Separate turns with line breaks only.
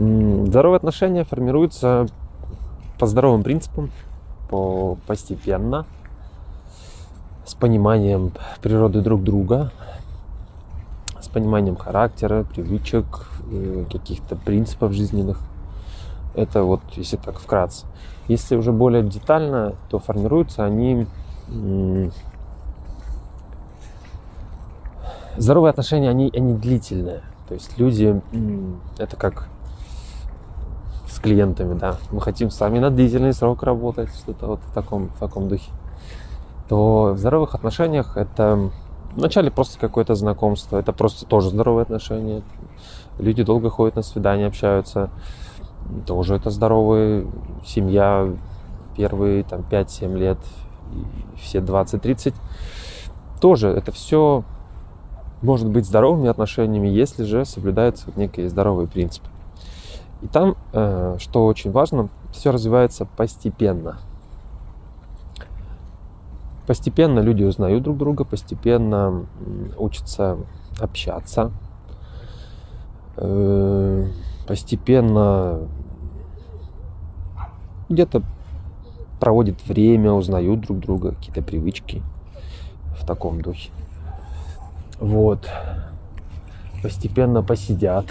Здоровые отношения формируются по здоровым принципам, по постепенно, с пониманием природы друг друга, с пониманием характера, привычек, э, каких-то принципов жизненных. Это вот, если так вкратце. Если уже более детально, то формируются они... Здоровые отношения, они, они длительные. То есть люди, это как клиентами, да, мы хотим с вами на длительный срок работать, что-то вот в таком, в таком духе, то в здоровых отношениях это вначале просто какое-то знакомство, это просто тоже здоровые отношения. Люди долго ходят на свидания, общаются, тоже это здоровая семья, первые там 5-7 лет, все 20-30, тоже это все может быть здоровыми отношениями, если же соблюдаются некие здоровые принципы. И там, э, что очень важно, все развивается постепенно. Постепенно люди узнают друг друга, постепенно учатся общаться, э, постепенно где-то проводят время, узнают друг друга, какие-то привычки в таком духе. Вот. Постепенно посидят.